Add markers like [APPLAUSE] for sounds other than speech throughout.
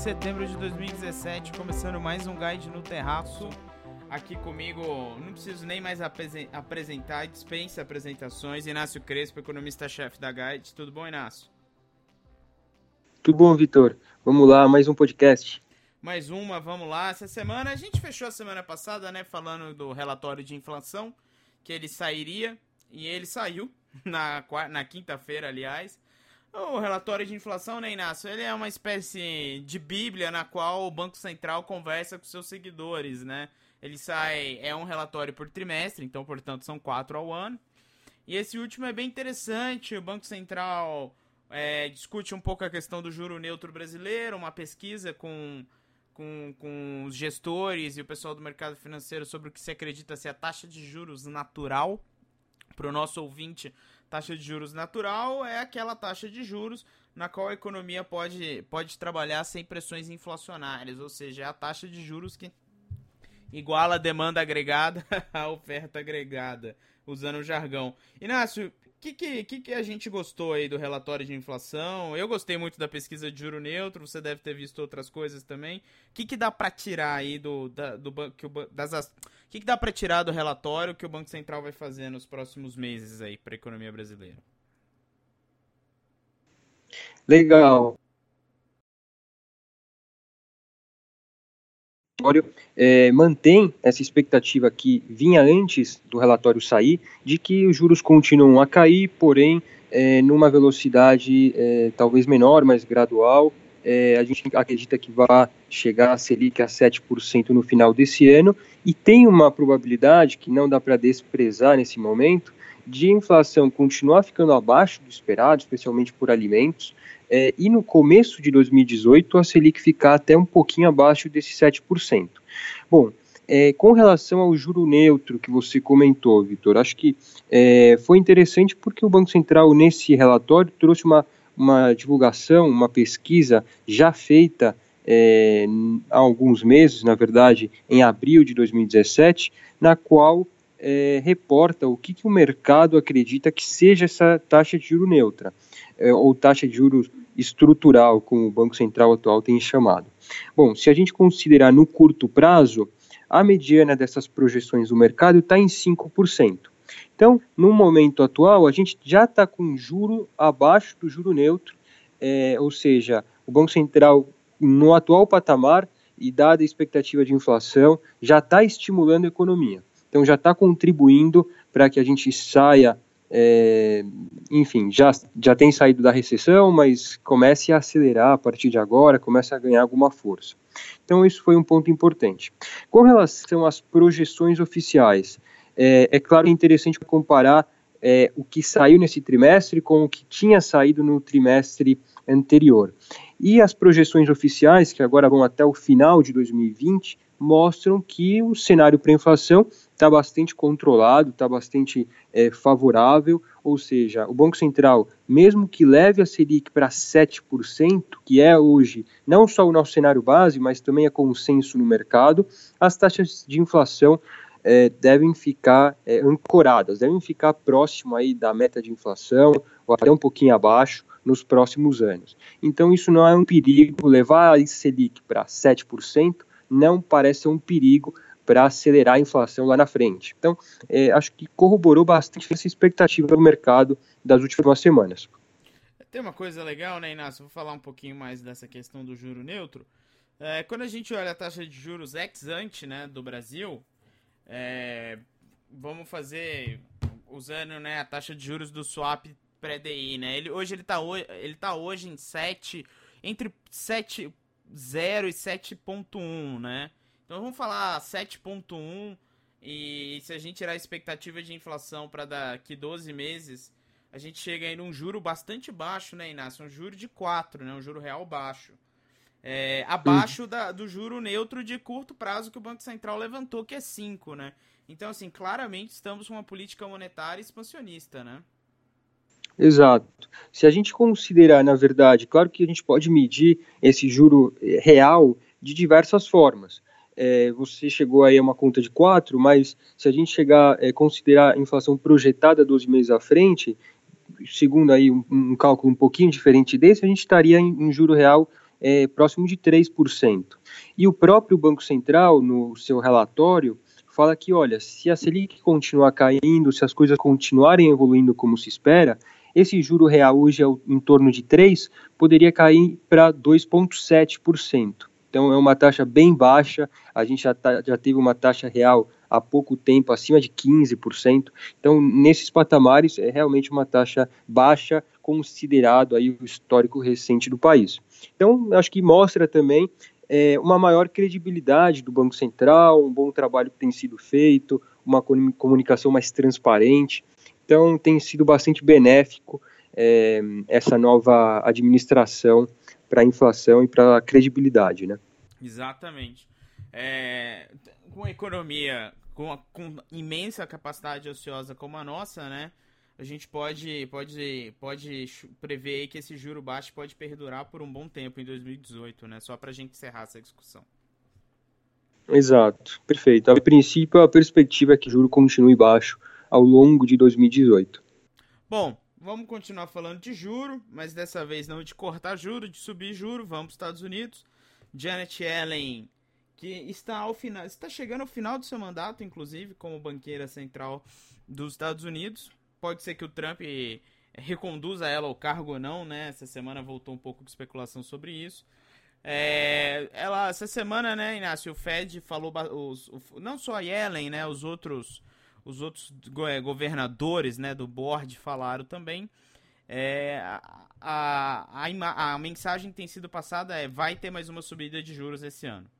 de setembro de 2017, começando mais um Guide no Terraço. Aqui comigo, não preciso nem mais apresentar, dispensa apresentações. Inácio Crespo, economista-chefe da Guide. Tudo bom, Inácio? Tudo bom, Vitor? Vamos lá, mais um podcast. Mais uma, vamos lá. Essa semana, a gente fechou a semana passada, né, falando do relatório de inflação, que ele sairia, e ele saiu [LAUGHS] na, na quinta-feira, aliás. O relatório de inflação, né, Inácio? Ele é uma espécie de bíblia na qual o Banco Central conversa com seus seguidores, né? Ele sai, é um relatório por trimestre, então, portanto, são quatro ao ano. E esse último é bem interessante. O Banco Central é, discute um pouco a questão do juro neutro brasileiro, uma pesquisa com, com, com os gestores e o pessoal do mercado financeiro sobre o que se acredita ser a taxa de juros natural. Para o nosso ouvinte, Taxa de juros natural é aquela taxa de juros na qual a economia pode, pode trabalhar sem pressões inflacionárias, ou seja, é a taxa de juros que iguala a demanda agregada [LAUGHS] à oferta agregada, usando o jargão. Inácio, o que, que, que, a gente gostou aí do relatório de inflação? Eu gostei muito da pesquisa de juro neutro, você deve ter visto outras coisas também. O que, que dá para tirar aí do, da, do que o, das que, que dá para tirar do relatório que o Banco Central vai fazer nos próximos meses aí para a economia brasileira? Legal. É, mantém essa expectativa que vinha antes do relatório sair, de que os juros continuam a cair, porém é, numa velocidade é, talvez menor, mas gradual. É, a gente acredita que vai chegar a Selic a 7% no final desse ano, e tem uma probabilidade que não dá para desprezar nesse momento, de inflação continuar ficando abaixo do esperado, especialmente por alimentos, é, e no começo de 2018 a Selic ficar até um pouquinho abaixo desse 7%. Bom, é, com relação ao juro neutro que você comentou, Vitor, acho que é, foi interessante porque o Banco Central, nesse relatório, trouxe uma, uma divulgação, uma pesquisa já feita há alguns meses, na verdade, em abril de 2017, na qual é, reporta o que, que, o mercado acredita que seja essa taxa de juro neutra, é, ou taxa de juros estrutural, como o Banco Central atual tem chamado. Bom, se a gente considerar no curto prazo, a mediana dessas projeções do mercado está em 5%. Então, no momento atual, a gente já está com juro abaixo do juro neutro, é, ou seja, o Banco Central, no atual patamar, e dada a expectativa de inflação, já está estimulando a economia. Então, já está contribuindo para que a gente saia é, enfim, já, já tem saído da recessão, mas comece a acelerar a partir de agora, comece a ganhar alguma força. Então, isso foi um ponto importante. Com relação às projeções oficiais, é, é claro que é interessante comparar é, o que saiu nesse trimestre com o que tinha saído no trimestre anterior. E as projeções oficiais, que agora vão até o final de 2020, mostram que o cenário para inflação está bastante controlado, está bastante é, favorável, ou seja, o Banco Central, mesmo que leve a Selic para 7%, que é hoje não só o nosso cenário base, mas também é consenso no mercado, as taxas de inflação é, devem ficar é, ancoradas, devem ficar próximo aí da meta de inflação, ou até um pouquinho abaixo, nos próximos anos. Então, isso não é um perigo, levar a Selic para 7%, não parece um perigo para acelerar a inflação lá na frente. Então, é, acho que corroborou bastante essa expectativa do mercado das últimas semanas. Tem uma coisa legal, né, Inácio? Vou falar um pouquinho mais dessa questão do juro neutro. É, quando a gente olha a taxa de juros ex ante né, do Brasil, é, vamos fazer usando né, a taxa de juros do swap pré-DI, né? Ele, hoje ele está ele tá hoje em 7, entre 7, 0 e 7.1, né? Então vamos falar 7.1 e se a gente tirar a expectativa de inflação para daqui 12 meses, a gente chega aí num juro bastante baixo, né, Inácio? Um juro de 4, né? Um juro real baixo. É, abaixo da, do juro neutro de curto prazo que o Banco Central levantou, que é 5, né? Então, assim, claramente estamos com uma política monetária expansionista, né? Exato. Se a gente considerar, na verdade, claro que a gente pode medir esse juro real de diversas formas. É, você chegou aí a uma conta de 4, mas se a gente chegar é, considerar a inflação projetada 12 meses à frente, segundo aí um, um, cálculo um pouquinho diferente desse, a gente estaria em, em juro real é, próximo de 3%. E o próprio Banco Central, no seu relatório, fala que, olha, se a Selic continuar caindo, se as coisas continuarem evoluindo como se espera, esse juro real hoje é em torno de 3, poderia cair para 2,7%. Então é uma taxa bem baixa, a gente já, tá, já teve uma taxa real há pouco tempo acima de 15%. Então, nesses patamares, é realmente uma taxa baixa, considerado aí o histórico recente do país. Então, acho que mostra também é, uma maior credibilidade do Banco Central, um bom trabalho que tem sido feito, uma comunicação mais transparente. Então, tem sido bastante benéfico é, essa nova administração para a inflação e para a credibilidade, né? Exatamente. É, com a economia com, com imensa capacidade ociosa como a nossa, né? A gente pode, pode, pode prever que esse juro baixo pode perdurar por um bom tempo em 2018, né? Só para a gente encerrar essa discussão. Exato, perfeito. A princípio, a perspectiva é que o juro continue baixo ao longo de 2018. Bom, vamos continuar falando de juro, mas dessa vez não de cortar juro, de subir juro. Vamos para os Estados Unidos. Janet Yellen que está ao final, está chegando ao final do seu mandato, inclusive como banqueira central dos Estados Unidos. Pode ser que o Trump reconduza ela ao cargo ou não, né? Essa semana voltou um pouco de especulação sobre isso. É, ela essa semana, né, Inácio, o Fed falou os, o, não só a Yellen, né, os outros os outros é, governadores, né, do board falaram também. É, a, a, a, a mensagem que tem sido passada é vai ter mais uma subida de juros esse ano.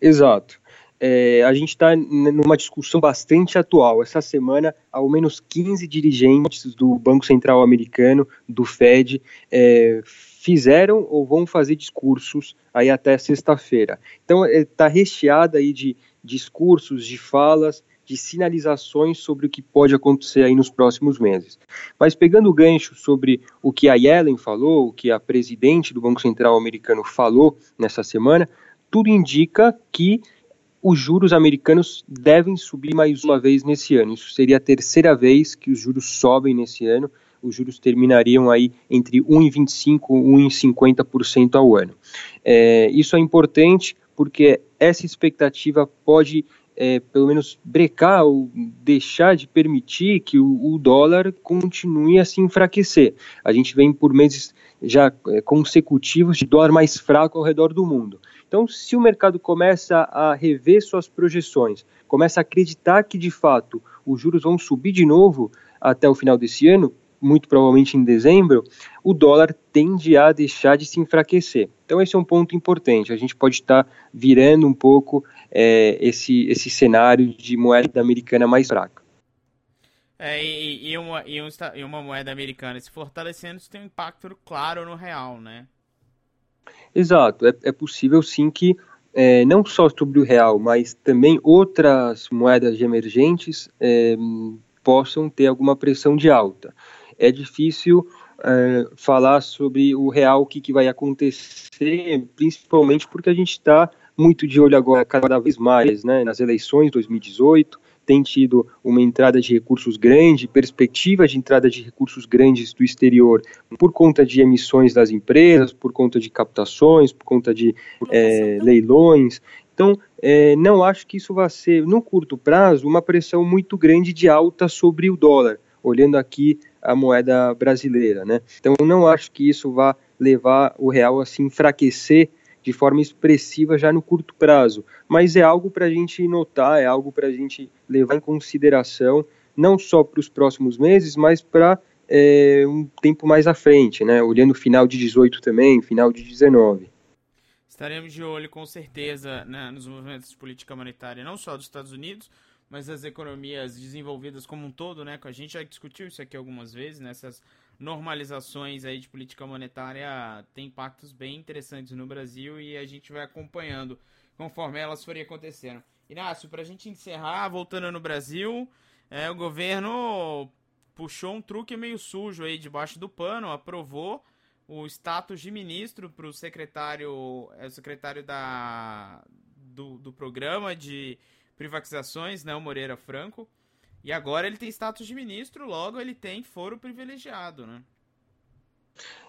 Exato. É, a gente está numa discussão bastante atual. Essa semana, ao menos 15 dirigentes do Banco Central Americano, do Fed, é, fizeram ou vão fazer discursos aí até sexta-feira. Então, está é, recheada aí de discursos, de falas, de sinalizações sobre o que pode acontecer aí nos próximos meses. Mas pegando o gancho sobre o que a Yellen falou, o que a presidente do Banco Central americano falou nessa semana, tudo indica que os juros americanos devem subir mais uma vez nesse ano. Isso seria a terceira vez que os juros sobem nesse ano. Os juros terminariam aí entre 1,25% e 1,50% ao ano. É, isso é importante porque essa expectativa pode, é, pelo menos, brecar ou deixar de permitir que o, o, dólar continue a se enfraquecer. A gente vem por meses já é, consecutivos de dólar mais fraco ao redor do mundo. Então, se o mercado começa a rever suas projeções, começa a acreditar que de fato os juros vão subir de novo até o final desse ano, muito provavelmente em dezembro, o dólar tende a deixar de se enfraquecer. Então esse é um ponto importante. A gente pode estar virando um pouco é, esse, esse cenário de moeda americana mais fraca. É, e, e, uma, e, um, e uma moeda americana se fortalecendo, isso tem um impacto claro no real, né? Exato, é, é possível sim que é, não só sobre o real, mas também outras moedas emergentes é, possam ter alguma pressão de alta. É difícil é, falar sobre o real, o que, que vai acontecer, principalmente porque a gente está muito de olho agora cada vez mais né, nas eleições 2018, tem tido uma entrada de recursos grande, perspectiva de entrada de recursos grandes do exterior por conta de emissões das empresas, por conta de captações, por conta de é, leilões. Então, é, não acho que isso vai ser, no curto prazo, uma pressão muito grande de alta sobre o dólar, olhando aqui a moeda brasileira. Né? Então, não acho que isso vá levar o real a se enfraquecer de forma expressiva já no curto prazo. Mas é algo para a gente notar, é algo para a gente levar em consideração, não só para os próximos meses, mas para é, um tempo mais à frente, né? olhando o final de 18 também, final de 19. Estaremos de olho com certeza né, nos movimentos de política monetária, não só dos Estados Unidos, mas das economias desenvolvidas como um todo, né? A gente já discutiu isso aqui algumas vezes, nessas né, normalizações aí de política monetária tem impactos bem interessantes no Brasil e a gente vai acompanhando conforme elas forem acontecendo. Inácio, para a gente encerrar, voltando no Brasil, é, o governo puxou um truque meio sujo aí debaixo do pano, aprovou o status de ministro para o secretário, é, o secretário da, do, do programa de privatizações, né, o Moreira Franco. E agora ele tem status de ministro, logo ele tem foro privilegiado, né?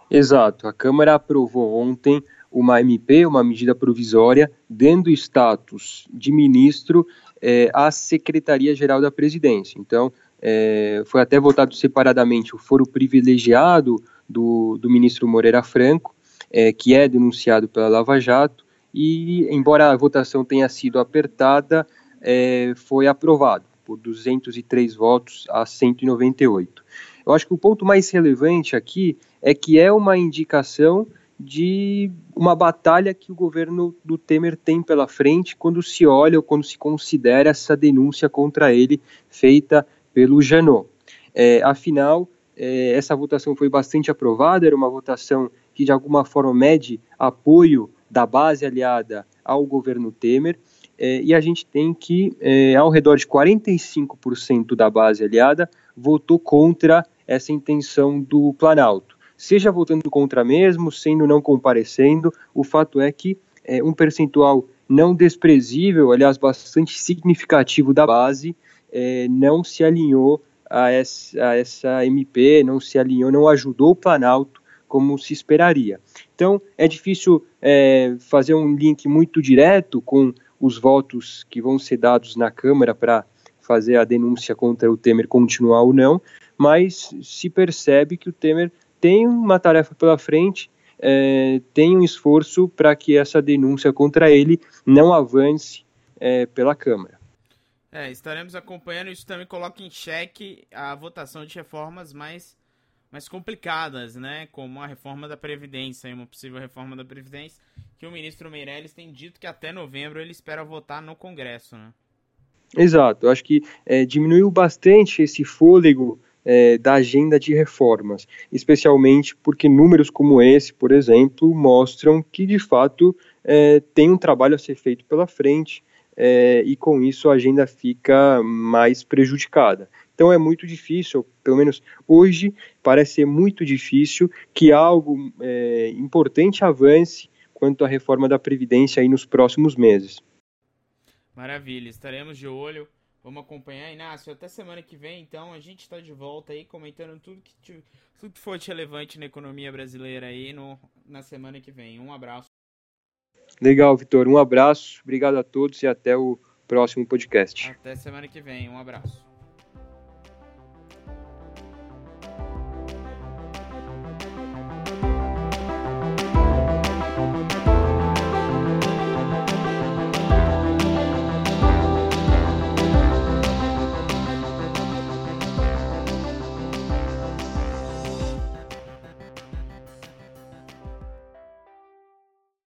Exato. A Câmara aprovou ontem uma MP, uma medida provisória, dando status de ministro é, à Secretaria-Geral da Presidência. Então, é, foi até votado separadamente o foro privilegiado do, do ministro Moreira Franco, é, que é denunciado pela Lava Jato, e, embora a votação tenha sido apertada, é, foi aprovado por 203 votos a 198. Eu acho que o ponto mais relevante aqui é que é uma indicação de uma batalha que o governo do Temer tem pela frente quando se olha ou quando se considera essa denúncia contra ele feita pelo Janot. É, afinal, é, essa votação foi bastante aprovada, era uma votação que de alguma forma mede apoio da base aliada ao governo Temer, é, e a gente tem que, é, ao redor de 45% da base aliada votou contra essa intenção do Planalto. Seja votando contra mesmo, sendo não comparecendo, o fato é que é, um percentual não desprezível, aliás, bastante significativo da base, é, não se alinhou a essa, a essa MP, não se alinhou, não ajudou o Planalto como se esperaria. Então, é difícil é, fazer um link muito direto com os votos que vão ser dados na Câmara para fazer a denúncia contra o Temer continuar ou não, mas se percebe que o Temer tem uma tarefa pela frente, é, tem um esforço para que essa denúncia contra ele não avance é, pela Câmara. É, estaremos acompanhando. Isso também coloca em xeque a votação de reformas mais, mais complicadas, né? Como a reforma da Previdência, uma possível reforma da Previdência, que o ministro Meirelles tem dito que até novembro ele espera votar no Congresso, né? Exato, eu acho que é, diminuiu bastante esse fôlego é, da agenda de reformas, especialmente porque números como esse, por exemplo, mostram que de fato é, tem um trabalho a ser feito pela frente é, e com isso a agenda fica mais prejudicada. Então é muito difícil, pelo menos hoje, parece ser muito difícil que algo é, importante avance quanto à reforma da Previdência aí nos próximos meses. Maravilha, estaremos de olho. Vamos acompanhar, Inácio. Até semana que vem, então, a gente está de volta aí comentando tudo que, tudo que for relevante na economia brasileira aí no, na semana que vem. Um abraço. Legal, Vitor. Um abraço. Obrigado a todos e até o próximo podcast. Até semana que vem. Um abraço.